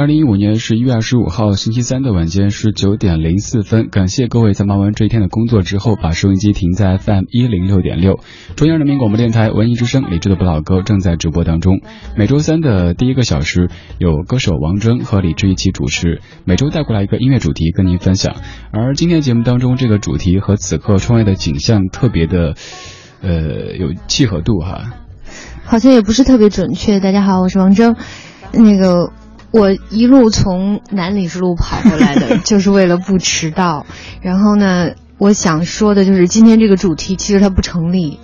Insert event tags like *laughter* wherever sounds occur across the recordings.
二零一五年十一月二十五号星期三的晚间是九点零四分，感谢各位在忙完这一天的工作之后，把收音机停在 FM 一零六点六，中央人民广播电台文艺之声，理智的不老歌正在直播当中。每周三的第一个小时，有歌手王铮和李志一起主持，每周带过来一个音乐主题跟您分享。而今天节目当中，这个主题和此刻窗外的景象特别的，呃，有契合度哈。好像也不是特别准确。大家好，我是王铮，那个。我一路从南礼士路跑过来的，*laughs* 就是为了不迟到。然后呢，我想说的就是今天这个主题其实它不成立。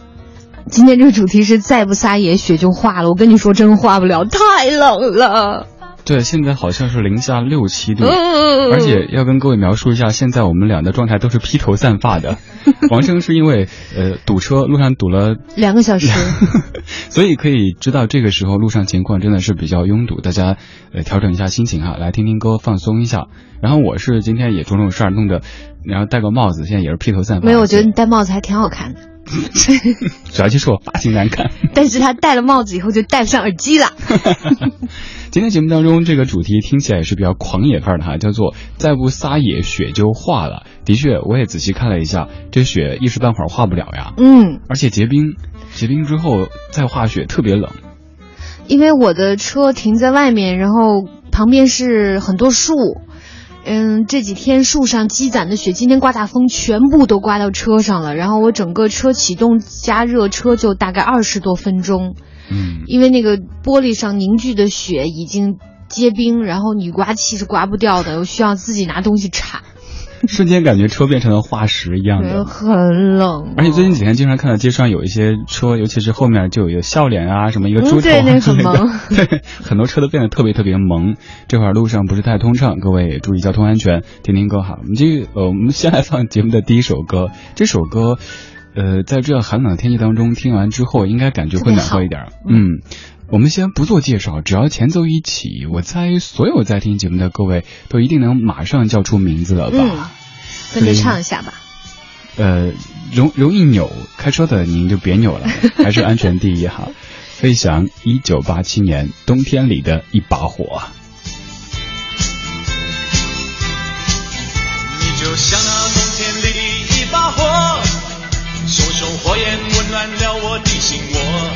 今天这个主题是再不撒野雪就化了。我跟你说真化不了，太冷了。对，现在好像是零下六七度，而且要跟各位描述一下，现在我们俩的状态都是披头散发的。王生是因为呃堵车，路上堵了两个小时，*laughs* 所以可以知道这个时候路上情况真的是比较拥堵，大家呃调整一下心情哈，来听听歌放松一下。然后我是今天也种种事儿弄得，然后戴个帽子，现在也是披头散发。没有，我觉得你戴帽子还挺好看的。主要就是我发型难看，但是他戴了帽子以后就戴不上耳机了。*laughs* 今天节目当中这个主题听起来也是比较狂野范儿的哈，叫做再不撒野雪就化了。的确，我也仔细看了一下，这雪一时半会儿化不了呀。嗯，而且结冰，结冰之后再化雪特别冷。因为我的车停在外面，然后旁边是很多树。嗯，这几天树上积攒的雪，今天刮大风，全部都刮到车上了。然后我整个车启动加热车就大概二十多分钟。嗯，因为那个玻璃上凝聚的雪已经结冰，然后雨刮器是刮不掉的，我需要自己拿东西铲。*laughs* 瞬间感觉车变成了化石一样的，很冷。而且最近几天经常看到街上有一些车，尤其是后面就有一个笑脸啊，什么一个猪头 *laughs* 很萌。*laughs* 对，很多车都变得特别特别萌。这会儿路上不是太通畅，各位注意交通安全，听听歌哈。我们这呃，我们先来放节目的第一首歌。这首歌，呃，在这样寒冷的天气当中听完之后，应该感觉会暖和一点。嗯。我们先不做介绍，只要前奏一起，我猜所有在听节目的各位都一定能马上叫出名字了吧？嗯，跟着唱一下吧。呃，容容易扭，开车的您就别扭了，*laughs* 还是安全第一哈。飞翔，一九八七年冬天里的一把火。你就像那冬天里的一把火，熊熊火焰温暖了我的心窝。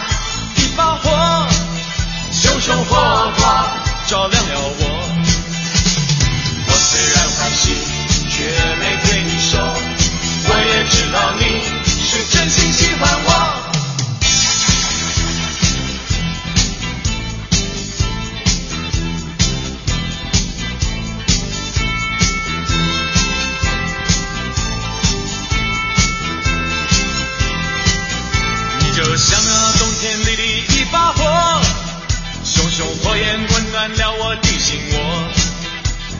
道你是真心喜欢我。你就像那冬天里的一把火，熊熊火焰温暖了我的心窝。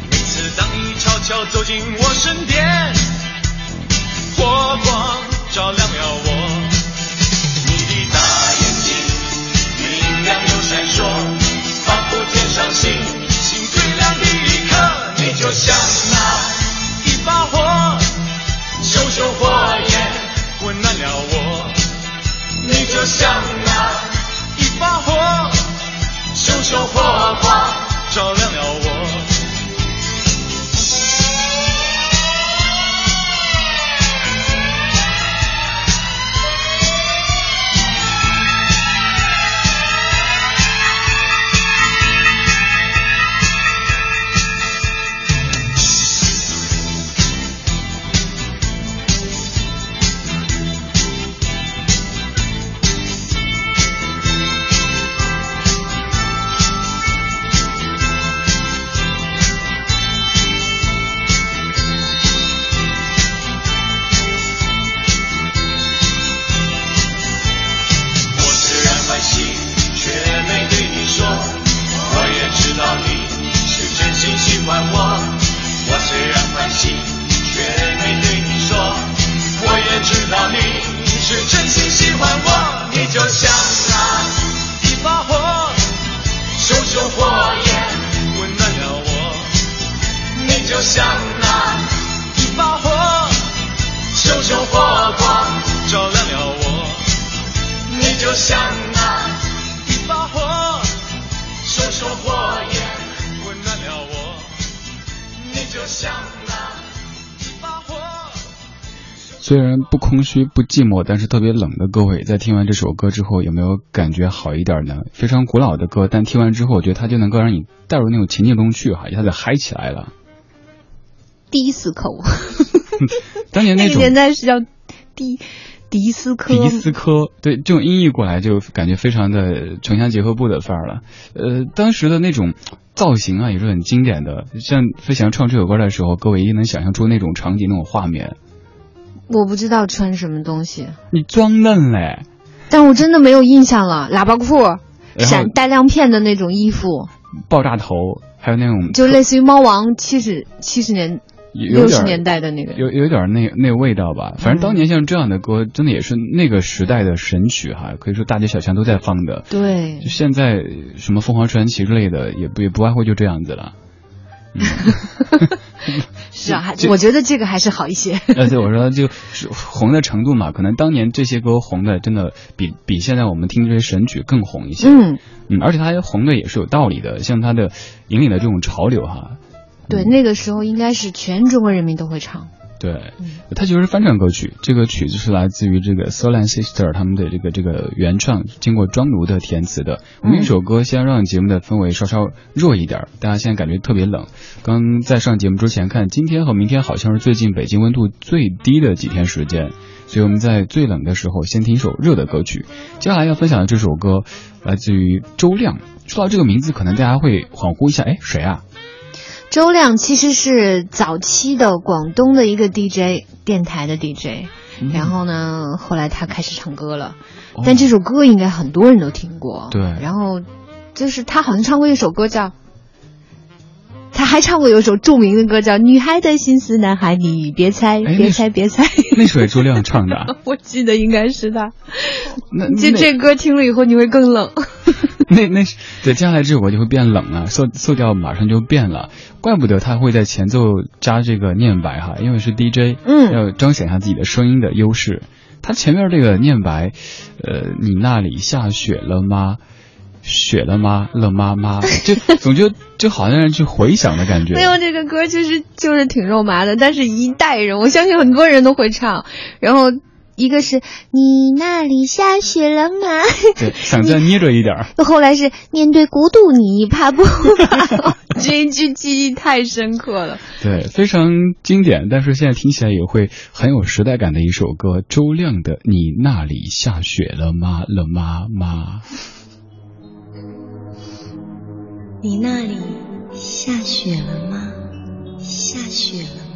每次当你悄悄走进我身边，火光照亮了我。你的大眼睛明亮又闪烁，仿佛天上星虽然不空虚不寂寞，但是特别冷的各位，在听完这首歌之后，有没有感觉好一点呢？非常古老的歌，但听完之后，我觉得它就能够让你带入那种情境中去，哈，一下子嗨起来了。迪斯科，*laughs* *laughs* 当年那个年代是叫迪 *laughs* 迪斯科，迪斯科，对，这种音译过来就感觉非常的城乡结合部的范儿了。呃，当时的那种造型啊，也是很经典的。像飞翔唱这首歌的时候，各位一定能想象出那种场景、那种画面。我不知道穿什么东西，你装嫩嘞，但我真的没有印象了。喇叭裤，闪带亮片的那种衣服，爆炸头，还有那种就类似于猫王七十七十年六十年代的那个。有有点那那味道吧。反正当年像这样的歌，真的也是那个时代的神曲哈，可以说大街小巷都在放的。对就，现在什么凤凰传奇之类的，也不也不外乎就这样子了。嗯 *laughs* *laughs* 是啊，还我觉得这个还是好一些。*laughs* 而且，我说就是红的程度嘛，可能当年这些歌红的真的比比现在我们听这些神曲更红一些。嗯，嗯，而且它红的也是有道理的，像它的引领的这种潮流哈。对，那个时候应该是全中国人民都会唱。对嗯，它其实是翻唱歌曲，这个曲子是来自于这个 Soul and Sister 他们的这个这个原创，经过庄奴的填词的。我们一首歌先让节目的氛围稍稍弱一点，大家现在感觉特别冷。刚在上节目之前看，今天和明天好像是最近北京温度最低的几天时间，所以我们在最冷的时候先听一首热的歌曲。接下来要分享的这首歌来自于周亮。说到这个名字，可能大家会恍惚一下，哎，谁啊？周亮其实是早期的广东的一个 DJ 电台的 DJ，、嗯。然后呢，后来他开始唱歌了，哦。但这首歌应该很多人都听过。对。然后就是他好像唱过一首歌叫，他还唱过有一首著名的歌叫《女孩的心思，男孩你别猜，哎别猜，别猜》。那首也周亮唱的啊。*laughs* 我记得应该是他。那这这歌听了以后你会更冷。*laughs* 那那是对，接下来这首歌就会变冷了，色色调马上就变了，怪不得他会在前奏加这个念白哈，因为是 DJ，嗯要彰显一下自己的声音的优势。他前面这个念白，呃，你那里下雪了吗？雪了吗？了妈妈？*laughs* 就总觉得就好像去回想的感觉。没有这个歌其实就是挺肉麻的，但是一代人，我相信很多人都会唱。然后一个是你那里下雪了吗？*laughs* 对，想再捏着一点儿。*laughs* 后来是面对孤独你怕不怕？这一句记忆太深刻了。对，非常经典，但是现在听起来也会很有时代感的一首歌，周亮的《你那里下雪了吗？了吗吗？你那里下雪了吗？下雪了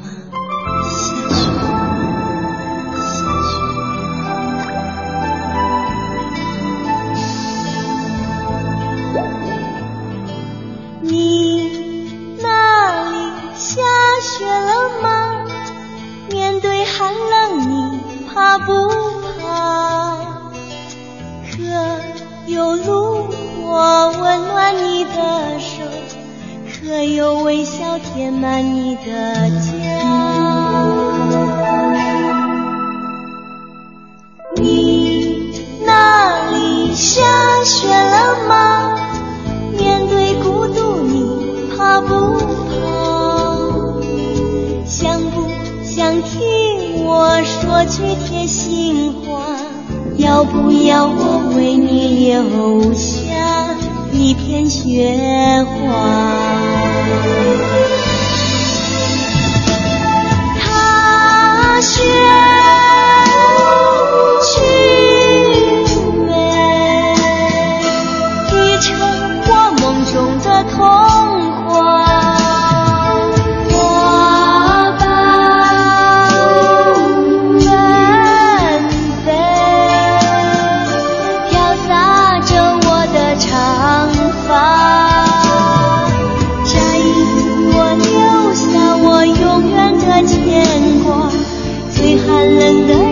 冷冷的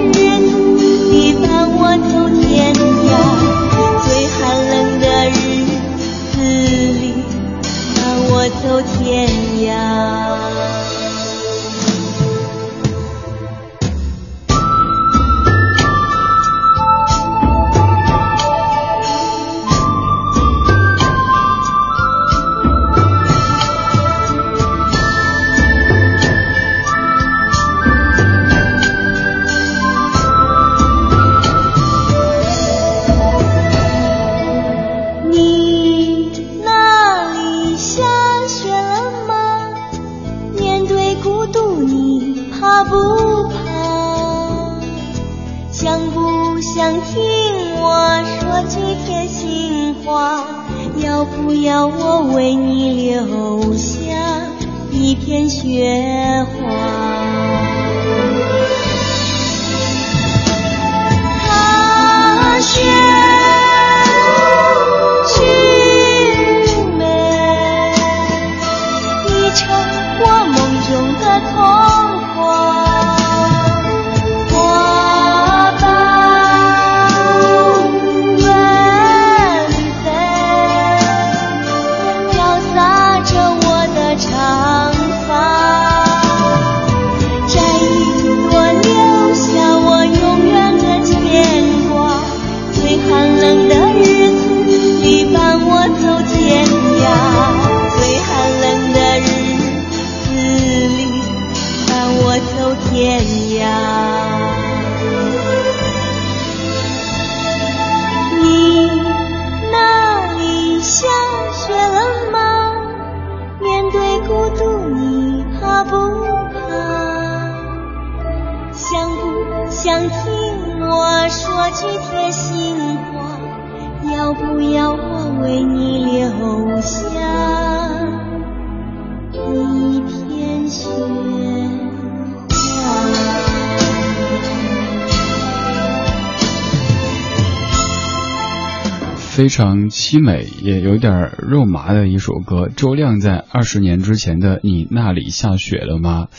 非常凄美，也有点肉麻的一首歌。周亮在二十年之前的《你那里下雪了吗》。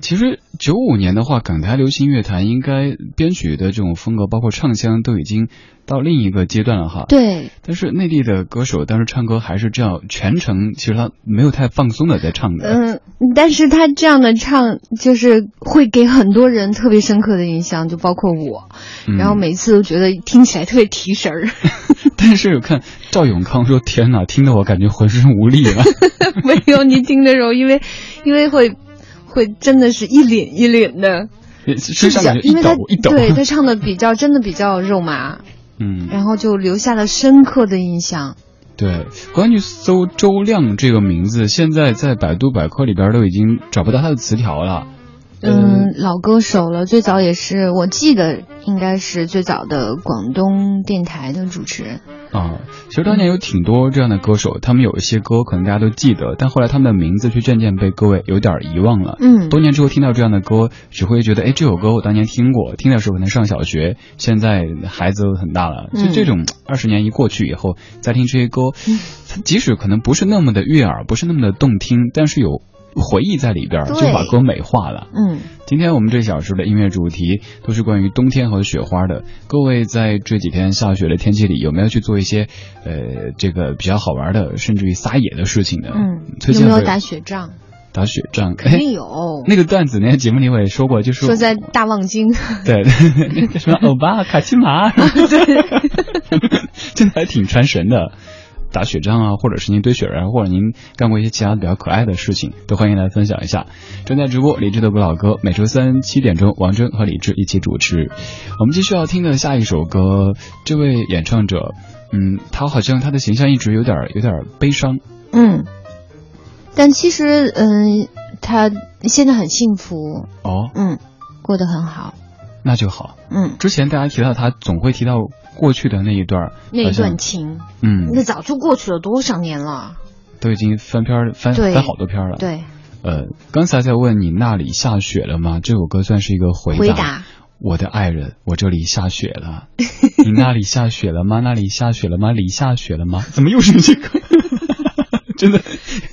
其实九五年的话，港台流行乐坛应该编曲的这种风格，包括唱腔，都已经到另一个阶段了哈。对。但是内地的歌手当时唱歌还是这样，全程其实他没有太放松的在唱的。嗯，但是他这样的唱，就是会给很多人特别深刻的印象，就包括我。然后每次都觉得听起来特别提神儿。*laughs* 但是我看赵永康说：“天哪，听得我感觉浑身无力了。*laughs* ”没有，你听的时候，因为因为会。会真的是一脸一脸的，身上感觉一抖一抖。对他唱的比较真的比较肉麻，嗯，然后就留下了深刻的印象。对，关于搜周亮这个名字，现在在百度百科里边都已经找不到他的词条了。嗯，老歌手了，最早也是我记得应该是最早的广东电台的主持人啊。其实当年有挺多这样的歌手，他们有一些歌可能大家都记得，但后来他们的名字却渐渐被各位有点遗忘了。嗯，多年之后听到这样的歌，只会觉得哎，这首歌我当年听过，听的时候可能上小学，现在孩子都很大了。就这种二十年一过去以后再听这些歌，它即使可能不是那么的悦耳，不是那么的动听，但是有。回忆在里边，就把歌美化了。嗯，今天我们这小时的音乐主题都是关于冬天和雪花的。各位在这几天下雪的天气里，有没有去做一些呃这个比较好玩的，甚至于撒野的事情呢？嗯，有没有打雪仗？打雪仗肯定有。那个段子，那个节目里我也说过，就是说在大望京。对，*laughs* 什么欧巴卡其马，*laughs* 对，真 *laughs* 的还挺传神的。打雪仗啊，或者是您堆雪人，或者您干过一些其他比较可爱的事情，都欢迎来分享一下。正在直播，李志的不老歌，每周三七点钟，王铮和李志一起主持。我们继续要听的下一首歌，这位演唱者，嗯，他好像他的形象一直有点有点悲伤，嗯，但其实，嗯，他现在很幸福哦，嗯，过得很好，那就好，嗯。之前大家提到他，总会提到。过去的那一段那一段情，嗯，那早就过去了多少年了，都已经翻篇翻翻好多篇了。对，呃，刚才在问你那里下雪了吗？这首歌算是一个回答。回答，我的爱人，我这里下雪了。*laughs* 你那里下雪了吗？那里下雪了吗？里下雪了吗？怎么又是这个？*laughs* 真的，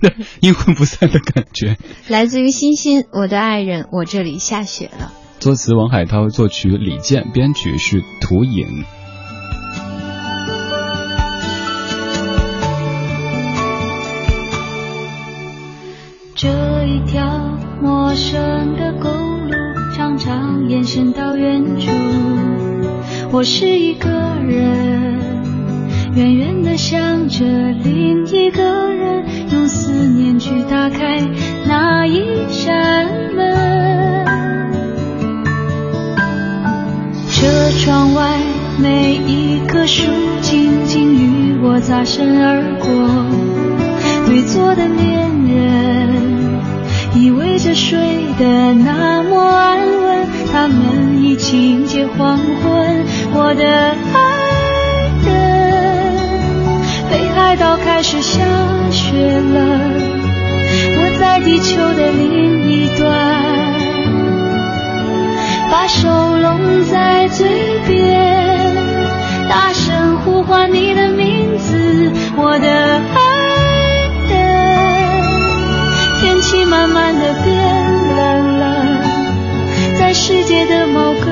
*laughs* 阴魂不散的感觉。来自于欣欣，我的爱人，我这里下雪了。作词王海涛，作曲李健，编曲是涂影。这一条陌生的公路，常常延伸到远处。我是一个人，远远的想着另一个人，用思念去打开那一扇门。车窗外每一棵树，静静与我擦身而过，对坐的恋人。依偎着睡得那么安稳。他们已经接黄昏。我的爱人，北海道开始下雪了，我在地球的另把手拢在嘴边，大声呼唤你的名字，我的爱人。天气慢慢的变冷了，在世界的某个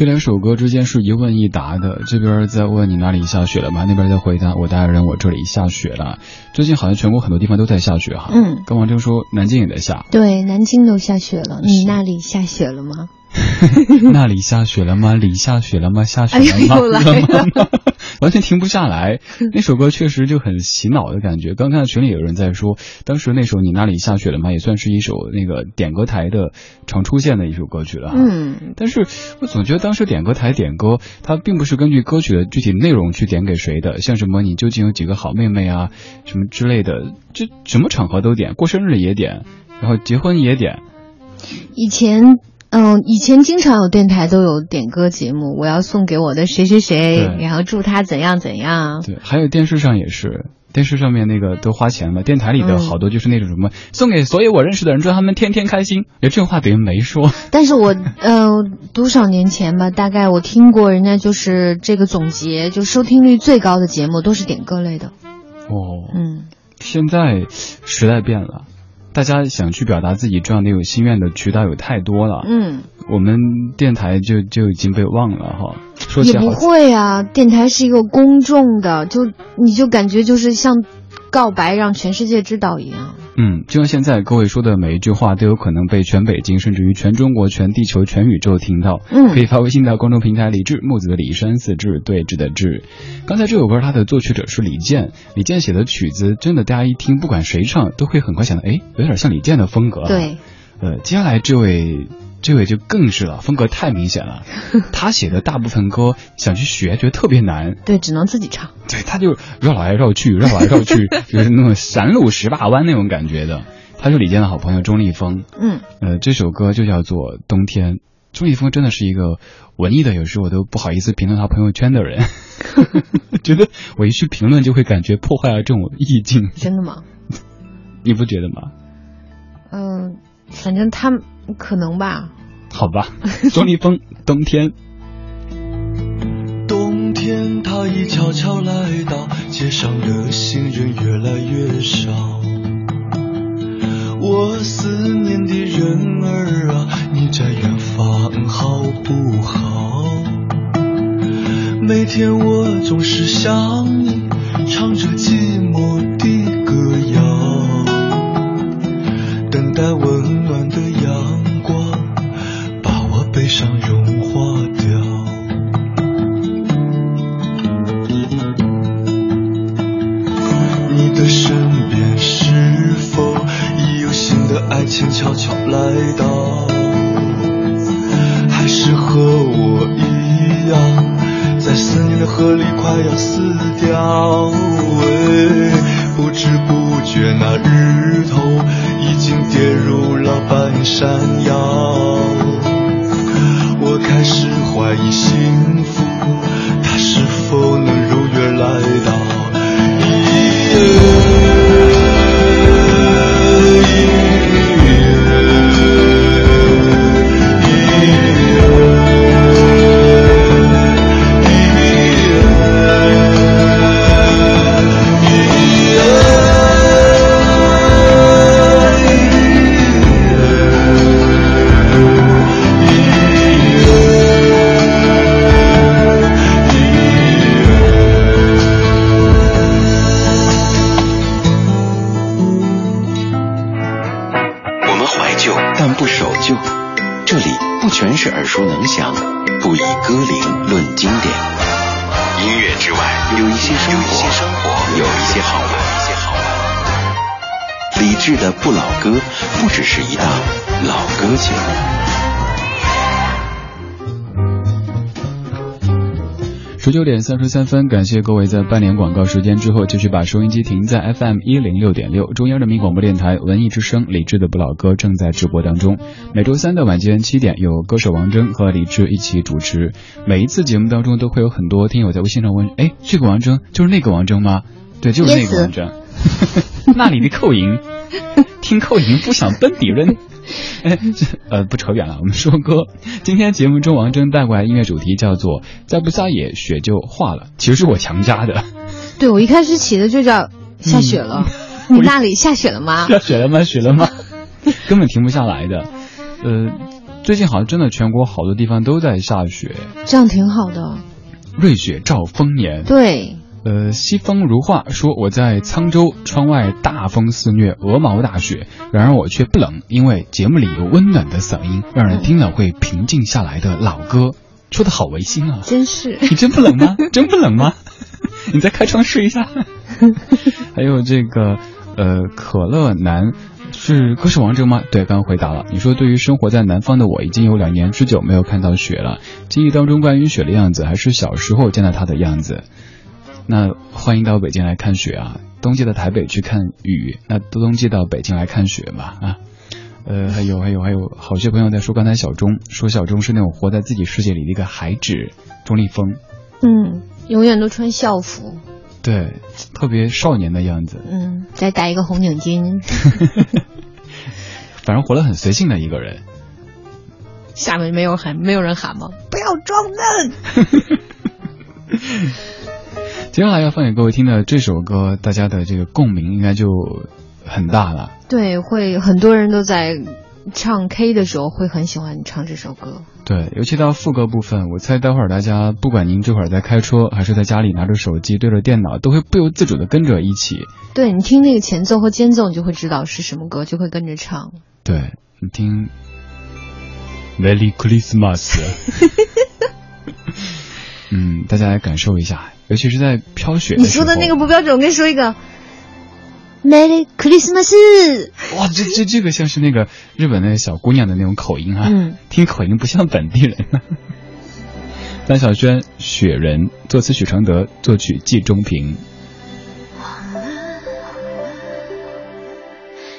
这两首歌之间是一问一答的，这边在问你哪里下雪了吗？那边在回答我大人，我这里下雪了。最近好像全国很多地方都在下雪哈。嗯跟王铮说南京也在下，对，南京都下雪了，你那里下雪了吗？*laughs* 那里下雪了吗？里下雪了吗？下雪了吗？哎又来了吗 *laughs* 完全停不下来。那首歌确实就很洗脑的感觉。刚看到群里有人在说，当时那首你那里下雪了吗？也算是一首那个点歌台的常出现的一首歌曲了。嗯，但是我总觉得当时点歌台点歌，它并不是根据歌曲的具体内容去点给谁的，像什么你究竟有几个好妹妹啊，什么之类的，这什么场合都点，过生日也点，然后结婚也点，以前。嗯，以前经常有电台都有点歌节目，我要送给我的谁谁谁，然后祝他怎样怎样。对，还有电视上也是，电视上面那个都花钱嘛，电台里的嗯好多就是那种什么、送给所有我认识的人，祝他们天天开心，哎，这话等于没说。*laughs* 但是我呃多少年前吧，大概我听过人家就是这个总结，就收听率最高的节目都是点歌类的。哦，嗯，现在时代变了。大家想去表达自己这样的有心愿的渠道有太多了，嗯，我们电台就就已经被忘了哈。说起也不会啊，电台是一个公众的，就你就感觉就是像告白让全世界知道一样。嗯，就像现在各位说的每一句话都有可能被全北京，甚至于全中国、全地球、全宇宙听到。嗯可以发微信到公众平台李志木子的李山四志对峙的志。刚才这首歌它的作曲者是李健，李健写的曲子真的大家一听，不管谁唱，都会很快想到，哎，有点像李健的风格、啊。。对，呃，接下来这位这位就更是了，风格太明显了。*laughs* 他写的大部分歌想去学，觉得特别难。对，只能自己唱。对，他就绕来绕去，绕来绕去，*laughs* 就是那种山路十八弯那种感觉的。他是李健的好朋友钟立风。嗯，呃，这首歌就叫做《冬天》。钟立风真的是一个文艺的，有时候我都不好意思评论他朋友圈的人，*laughs* 觉得我一去评论就会感觉破坏了这种意境。真的吗？你不觉得吗？嗯，反正他可能吧。好吧，钟立风，冬天。冬天，他已悄悄来到，街上的行人越来越少。我思念的人儿啊，你在远方好不好？每天我总是想你，唱着寂寞的歌谣，等待温暖的阳光，把我悲伤融化掉。你的身边是否已有新的爱情悄悄来到？还是和我一样，在思念的河里快要死掉？喂，不知不觉那日头已经跌入了半山腰，我开始怀疑幸福，它是否能如约来到？玩。理智的不老歌，不只是一档老歌节目。十九点三十三分，感谢各位在半年广告时间之后，继续把收音机停在 FM 一零六点六，中央人民广播电台文艺之声，李志的不老歌正在直播当中。每周三的晚间七点，有歌手王铮和李志一起主持。每一次节目当中，都会有很多听友在微信上问：“哎，这个王铮就是那个王铮吗？”对，就是那个王铮。*laughs* 那里的扣银，*laughs* 听扣银不想奔底人。*laughs* 哎，这呃不扯远了，我们说歌。今天节目中王铮带过来音乐主题叫做“再不撒野，雪就化了”，其实是我强加的。对，我一开始起的就叫下雪了。嗯你那里下雪了吗？下雪了吗？雪了吗？根本停不下来的。呃，最近好像真的全国好多地方都在下雪，这样挺好的。瑞雪兆丰年。对，呃，西风如画说我在沧州，窗外大风肆虐，鹅毛大雪，然而我却不冷，因为节目里有温暖的嗓音，让人听了会平静下来的老歌，说的好违心啊！真是。你真不冷吗？真不冷吗？你再开窗试一下。*laughs* 还有这个，呃，可乐男是歌手王者吗？对，刚刚回答了。你说对于生活在南方的我，已经有两年之久没有看到雪了。记忆当中关于雪的样子，还是小时候见到它的样子。那欢迎到北京来看雪啊！冬季的台北去看雨，那冬季到北京来看雪嘛啊！呃，还有还有还有，好些朋友在说刚才小钟说小钟是那种活在自己世界里的一个孩子，钟立风。嗯，永远都穿校服。对，特别少年的样子。嗯，再戴一个红领巾。*laughs* 反正活得很随性的一个人。下面没有喊，没有人喊吗？不要装嫩。*laughs* 接下来要放给各位听的这首歌，大家的这个共鸣应该就很大了。对，会很多人都在唱 K 的时候会很喜欢唱这首歌。对，尤其到副歌部分，我猜待会儿大家不管您这会儿在开车，还是在家里拿着手机对着电脑，都会不由自主的跟着一起。对你听那个前奏和间奏，你就会知道是什么歌，就会跟着唱。对你听，Merry Christmas。*laughs* *laughs* 嗯，大家来感受一下，尤其是在飘雪。你说的那个不标准，我跟你说一个，Merry Christmas。哇，这这这个像是那个日本那个小姑娘的那种口音啊，嗯，听口音不像本地人。范晓萱，雪人，作词许常德，作曲季中平。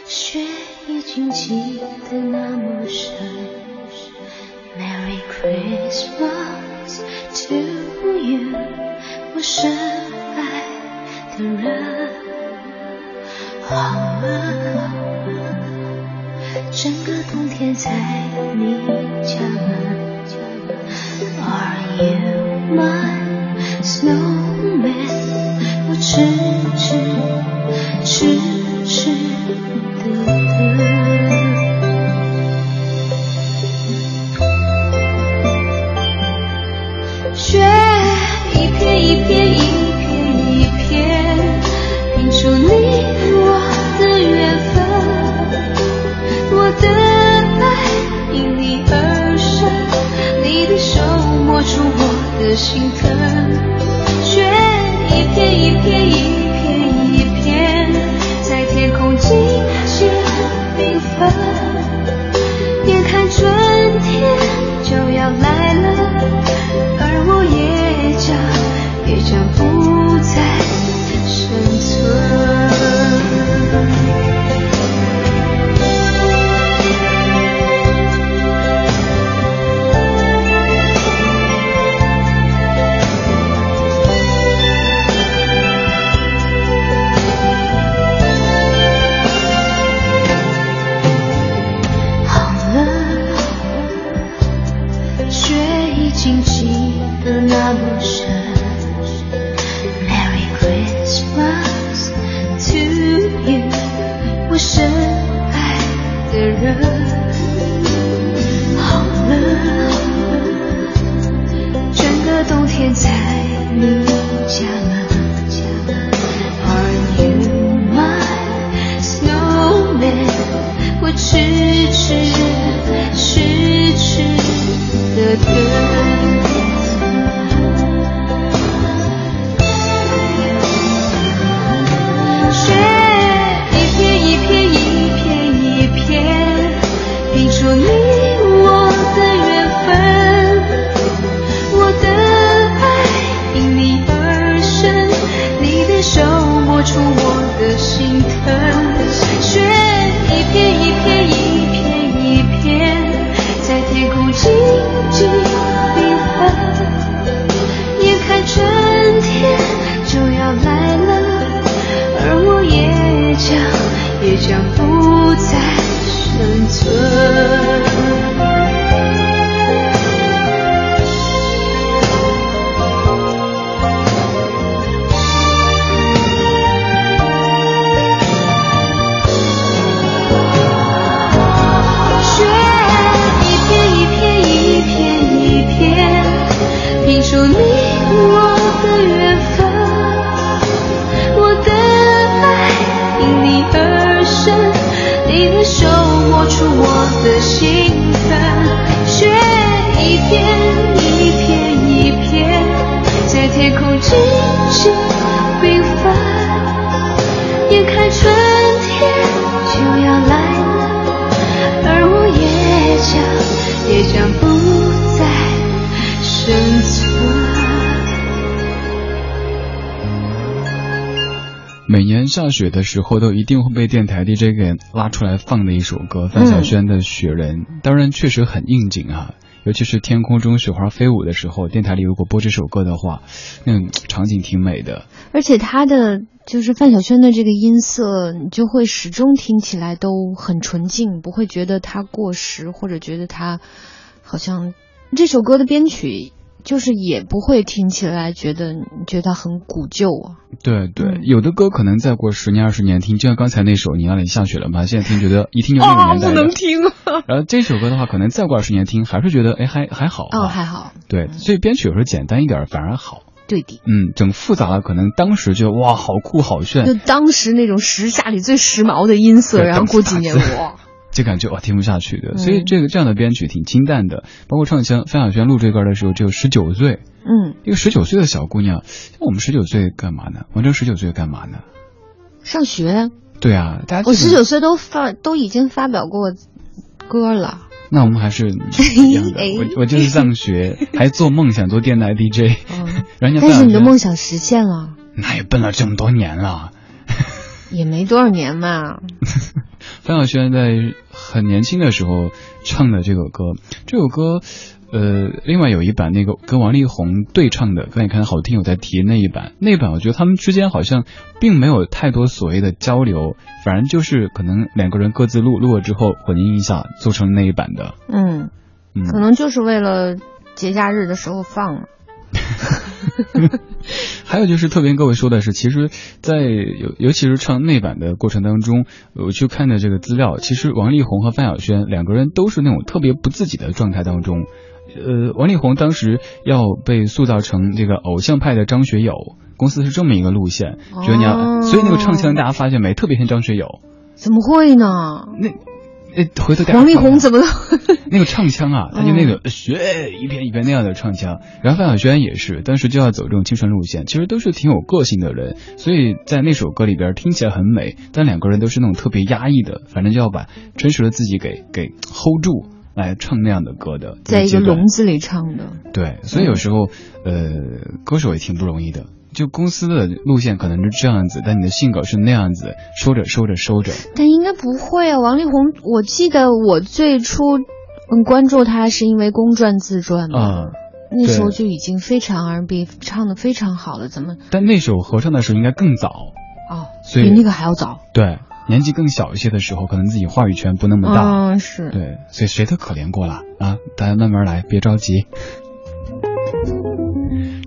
雪已经积得那么深，Merry Christmas to you，深爱的人。好了，整个冬天在你家门。Are you my snowman？我痴痴痴痴痴痴痴痴的等。每年下雪的时候，都一定会被电台 DJ 给拉出来放的一首歌，范晓萱的《雪人》。当然，确实很应景啊，尤其是天空中雪花飞舞的时候，电台里如果播这首歌的话，那场景挺美的。而且他的就是范晓萱的这个音色，你就会始终听起来都很纯净，不会觉得它过时，或者觉得它好像这首歌的编曲。就是也不会听起来觉得觉得它很古旧啊。对对，嗯有的歌可能再过十年二十年听，就像刚才那首《你那里下雪了吗》，现在听觉得一听就那个年代的。不能听啊。然后这首歌的话，可能再过二十年听，还是觉得哎还还好、啊。哦，还好。对，所以编曲有时候简单一点反而好。对的。嗯，整复杂了，可能当时就哇好酷好炫。就当时那种时下里最时髦的音色，然后过几年哇。就感觉哇听不下去的，嗯所以这个这样的编曲挺清淡的。包括唱腔，范晓萱录这歌的时候只有十九岁，嗯，一个十九岁的小姑娘，像我们十九岁干嘛呢？王铮十九岁干嘛呢？上学。对啊，大家我十九岁都发都已经发表过歌了。那我们还是一样的。哎 *laughs* 我我就是上学，*laughs* 还做梦想做电台 DJ，嗯，人家但是你的梦想实现了，那也奔了这么多年了。也没多少年嘛。*laughs* 范晓萱在很年轻的时候唱的这首歌，这首歌，呃，另外有一版那个跟王力宏对唱的，刚才看好听友在提那一版，那一版我觉得他们之间好像并没有太多所谓的交流，反正就是可能两个人各自录，录了之后混音一下做成那一版的。嗯，嗯，可能就是为了节假日的时候放了。*laughs* 还有就是特别跟各位说的是，其实在，尤尤其是唱内版的过程当中，我去看的这个资料，其实王力宏和范晓萱两个人都是那种特别不自己的状态当中。呃，王力宏当时要被塑造成这个偶像派的张学友，公司是这么一个路线，觉得你要，哦所以那个唱腔大家发现没，特别像张学友。怎么会呢？那，呃，回头大家王力宏怎么了？*laughs* 那个唱腔啊，他就那个学一遍一遍那样的唱腔，然后范晓萱也是，当时就要走这种青春路线，其实都是挺有个性的人，所以在那首歌里边听起来很美，但两个人都是那种特别压抑的，反正就要把真实的自己给给 hold 住来唱那样的歌的，在一个笼子里唱的。对，所以有时候呃，歌手也挺不容易的。就公司的路线可能是这样子，但你的性格是那样子，收着收着收着，但应该不会啊，王力宏，我记得我最初嗯关注他是因为《公转自传》嘛，嗯、那时候就已经非常 R&B 唱的非常好了，怎么但那首合唱的时候应该更早，哦，所以比那个还要早？对，年纪更小一些的时候，可能自己话语权不那么大。嗯，是。对，所以谁都可怜过了啊！大家慢慢来，别着急。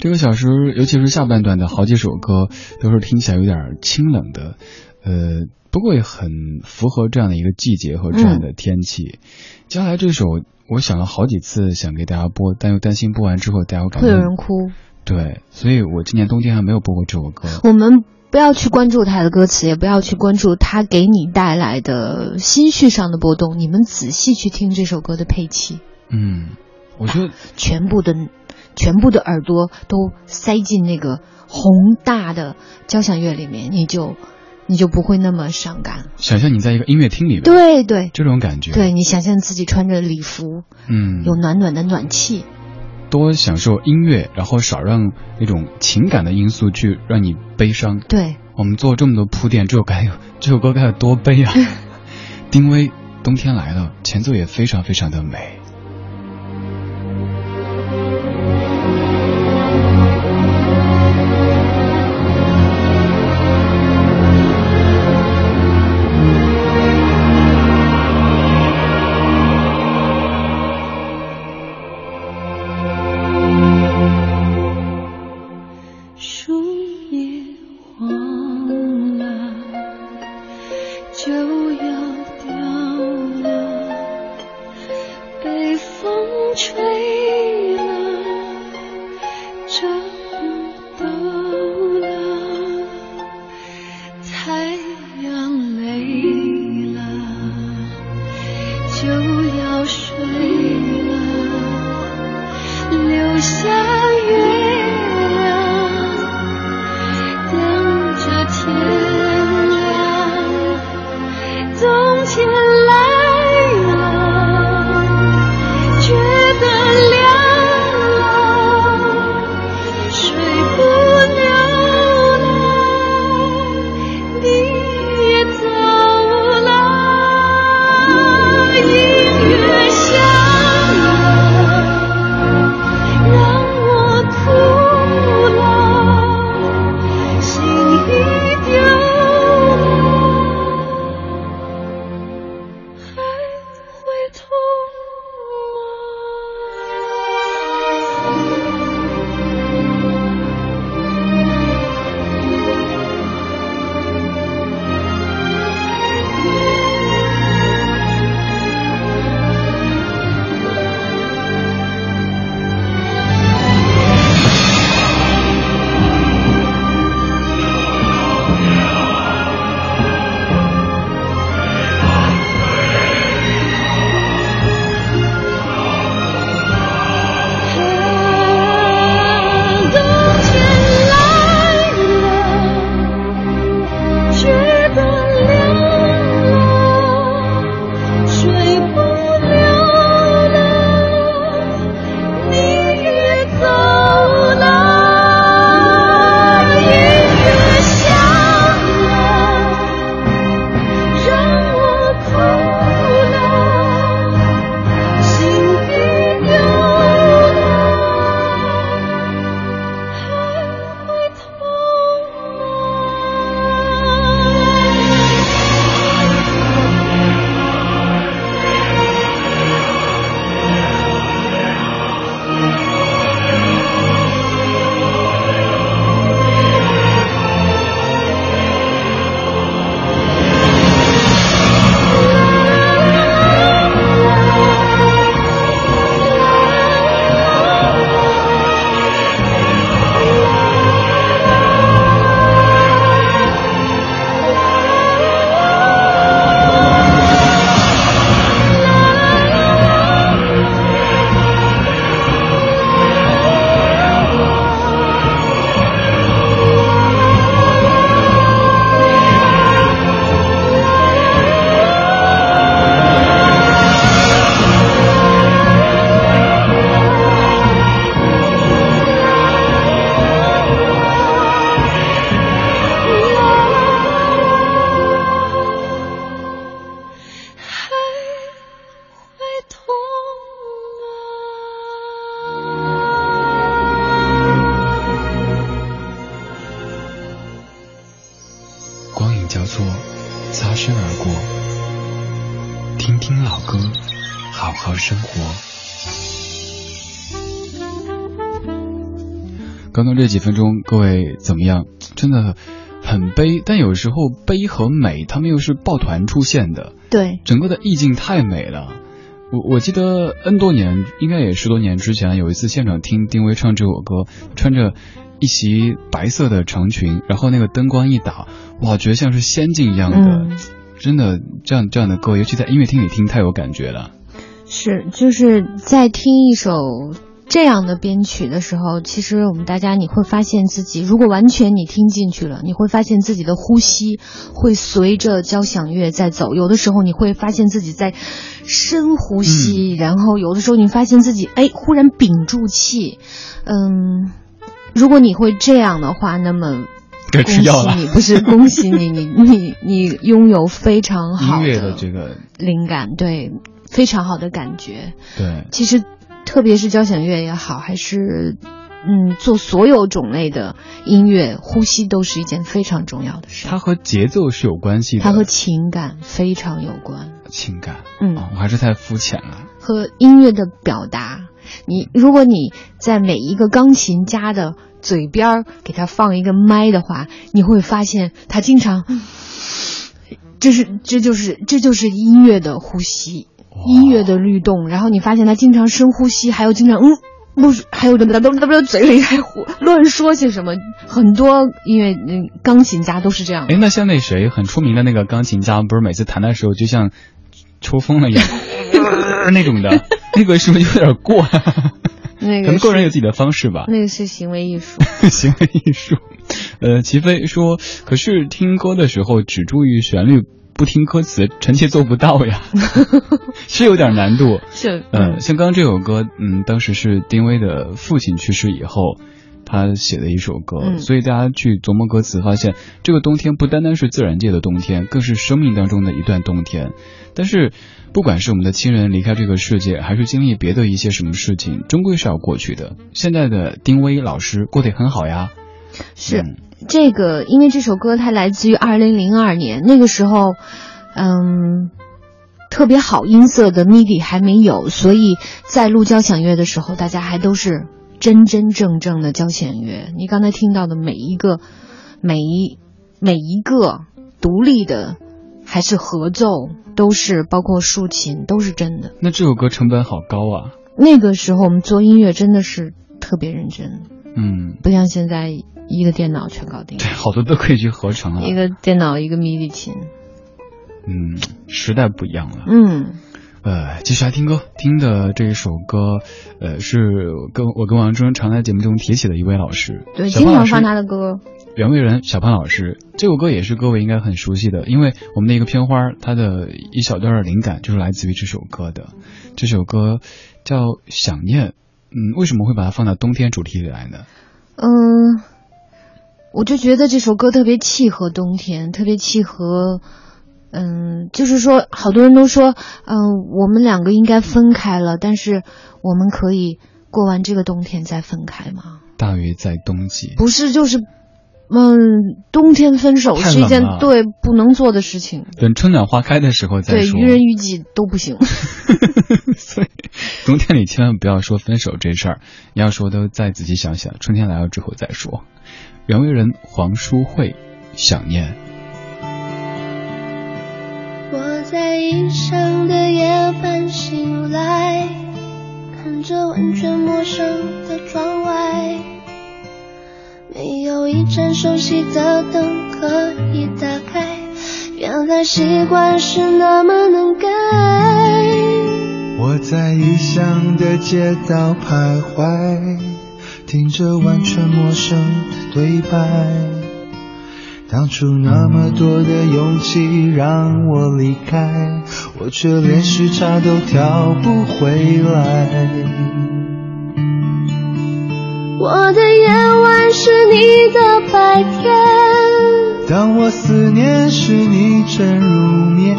这个小时，尤其是下半段的好几首歌，都是听起来有点清冷的，呃，不过也很符合这样的一个季节和这样的天气。接下来这首，我想了好几次想给大家播，但又担心播完之后大家会有动人哭。对，所以我今年冬天还没有播过这首歌。我们不要去关注他的歌词，也不要去关注他给你带来的心绪上的波动。你们仔细去听这首歌的配器，嗯，我觉得全部的、全部的耳朵都塞进那个宏大的交响乐里面，你就你就不会那么伤感。想象你在一个音乐厅里面，对对这种感觉，，对，你想象自己穿着礼服，嗯，有暖暖的暖气。多享受音乐，然后少让那种情感的因素去让你悲伤。对，我们做这么多铺垫，这首该有这首歌该有多悲啊！丁薇，冬天来了，前奏也非常非常的美。这几分钟，各位怎么样？真的很悲，但有时候悲和美，他们又是抱团出现的。对，整个的意境太美了。我我记得 N 多年，应该也十多年之前，有一次现场听丁薇唱这首歌，穿着一袭白色的长裙，然后那个灯光一打，哇，觉得像是仙境一样的。嗯真的，这样这样的歌，尤其在音乐厅里听，太有感觉了。是，就是在听一首这样的编曲的时候，其实我们大家你会发现自己，如果完全你听进去了，你会发现自己的呼吸会随着交响乐在走。有的时候你会发现自己在深呼吸，然后有的时候你发现自己哎忽然屏住气。嗯，如果你会这样的话，那么。该吃药了恭喜你，不是恭喜你，你你 *laughs* 你拥有非常好的这个灵感，对，非常好的感觉。对，其实特别是交响乐也好，还是嗯做所有种类的音乐，呼吸都是一件非常重要的事。它和节奏是有关系的，它和情感非常有关。情感，嗯哦我还是太肤浅了。和音乐的表达，你如果你在每一个钢琴家的嘴边儿给他放一个麦的话，你会发现他经常，这是这就是这就是音乐的呼吸，音乐的律动。然后你发现他经常深呼吸，还有经常嗯。不是，还有的哒哒哒哒，嘴里还胡乱说些什么。很多音乐嗯钢琴家都是这样。哎，那像那谁很出名的那个钢琴家，不是每次弹的时候就像抽风了一样那种的，那个是不是有点过？那个可能个人有自己的方式吧。那个是行为艺术。行为艺术。呃，齐飞说，可是听歌的时候只注意旋律，不听歌词，臣妾做不到呀，*laughs* 是有点难度。是嗯，像刚刚这首歌，嗯，当时是丁薇的父亲去世以后，他写的一首歌，嗯所以大家去琢磨歌词，发现这个冬天不单单是自然界的冬天，更是生命当中的一段冬天。但是，不管是我们的亲人离开这个世界，还是经历别的一些什么事情，终归是要过去的。现在的丁薇老师过得也很好呀，是嗯这个，因为这首歌它来自于二零零二年，那个时候，嗯，特别好音色的 MIDI 还没有，所以在录交响乐的时候，大家还都是真真正正的交响乐。你刚才听到的每一个、每一每一个独立的，还是合奏，都是包括竖琴，都是真的。那这首歌成本好高啊，那个时候我们做音乐真的是特别认真，嗯，不像现在一个电脑全搞定对，。好多都可以去合成了一，个电脑，一个 MIDI 琴，嗯，时代不一样了。嗯，呃，继续来听歌，听的这一首歌，呃，是跟我跟王铮常在节目中提起的一位老师，对，经常放他的歌，袁惟仁小潘老师。这首歌也是各位应该很熟悉的，因为我们的一个片花，它的一小段的灵感就是来自于这首歌的。这首歌叫《想念》，嗯，为什么会把它放到冬天主题里来呢？嗯，我就觉得这首歌特别契合冬天，特别契合，嗯，就是说，好多人都说，嗯，我们两个应该分开了，但是我们可以过完这个冬天再分开吗？大约在冬季。不是，就是，嗯，冬天分手是一件对不能做的事情，等春暖花开的时候再说对，于人于己都不行。*laughs* 所以冬天里千万不要说分手这事儿，你要说都再仔细想想，春天来了之后再说。袁惟仁、黄淑慧，想念。我在异乡的夜半醒来，看着完全陌生的窗外，没有一盏熟悉的灯可以打开，原来习惯是那么能改。我在异乡的街道徘徊，听着完全陌生的对白。当初那么多的勇气让我离开，我却连时差都调不回来。我的夜晚是你的白天，当我思念时，你正入眠。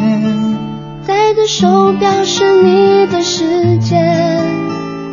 戴的手表是你的时间。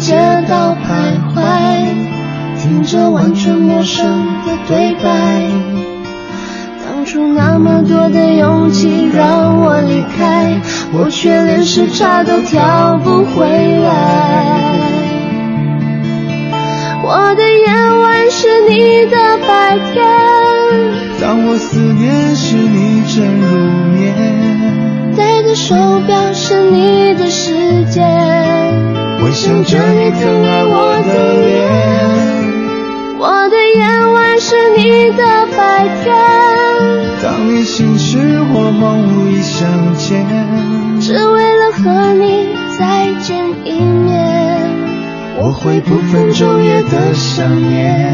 街道徘徊，听着完全陌生的对白。当初那么多的勇气让我离开，我却连时差都调不回来。我的夜晚是你的白天，当我思念时你正入眠，戴的手表是你的时间。想着你疼爱我的脸，我的夜晚是你的白天。当你醒时，我梦里相见，只为了和你再见一面。我会不分昼夜的想念。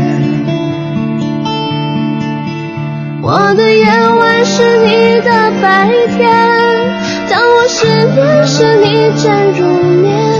我的夜晚是你的白天，当我失眠时，你正入眠。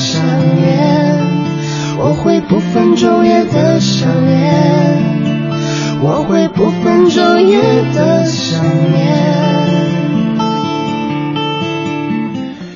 昼夜的想念，我会不分昼夜的想念。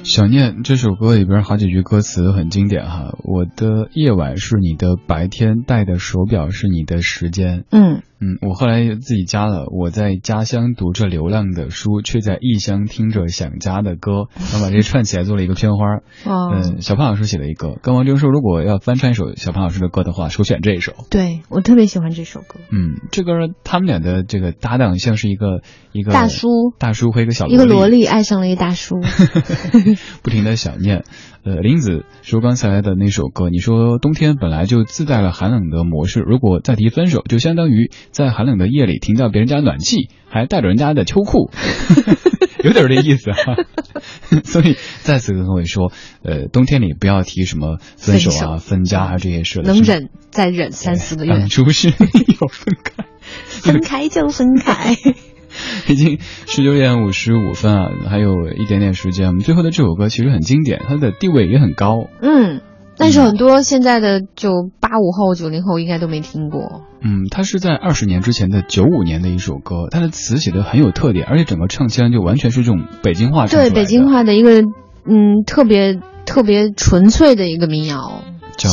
想念这首歌里边好几句歌词很经典哈，我的夜晚是你的白天，戴的手表是你的时间。嗯。嗯，我后来自己加了。我在家乡读着流浪的书，却在异乡听着想家的歌。然后把这串起来做了一个片花。*laughs* 嗯，小胖老师写了一个。跟王峥说，如果要翻唱一首小胖老师的歌的话，首选这一首。对我特别喜欢这首歌。嗯，这歌他们俩的这个搭档像是一个一个大叔，大叔和一个小一个萝莉爱上了一个大叔 *laughs* *laughs* 不停的想念。呃，林子说刚才的那首歌，你说冬天本来就自带了寒冷的模式，如果再提分手，就相当于在寒冷的夜里停掉别人家暖气，还带着人家的秋裤，*laughs* 有点这意思哈。*laughs* 所以再次跟各位说，呃，冬天里不要提什么分手啊、分家啊这些事能忍再忍三四个月，当初是有分开，分开就分开。*laughs* *laughs* 已经十九点五十五分啊，还有一点点时间。我们最后的这首歌其实很经典，它的地位也很高。嗯，但是很多现在的就八五后、九零后应该都没听过。嗯，它是在二十年之前的九五年的一首歌，它的词写的很有特点，而且整个唱腔就完全是这种北京话。对，北京话的一个嗯，特别特别纯粹的一个民谣。叫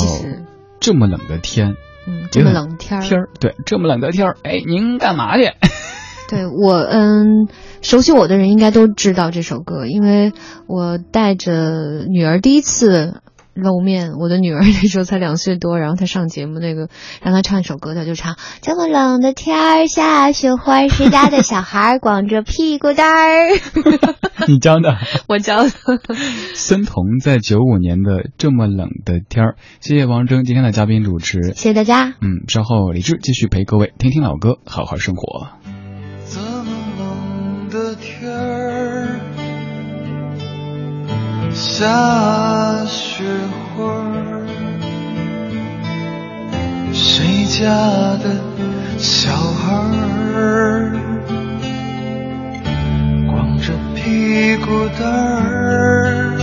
这么冷的天，嗯，这么冷天天儿，对，这么冷的天儿，哎，您干嘛去？对我，嗯，熟悉我的人应该都知道这首歌，因为我带着女儿第一次露面，我的女儿 *laughs* 那时候才两岁多，然后她上节目，那个让她唱一首歌，她就唱这么冷的天儿下雪花，谁家的小孩光着屁股蛋儿？*laughs* 你教的？*laughs* 我教的。孙彤在九五年的这么冷的天儿，谢谢王铮今天的嘉宾主持，谢谢大家。嗯，稍后李志继续陪各位听听老歌，好好生活。下雪花儿，谁家的小孩儿光着屁股蛋儿？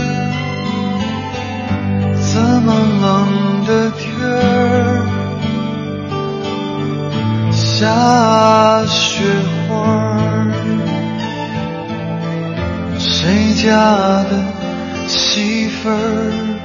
这么冷的天儿下雪花儿。谁家的媳妇儿？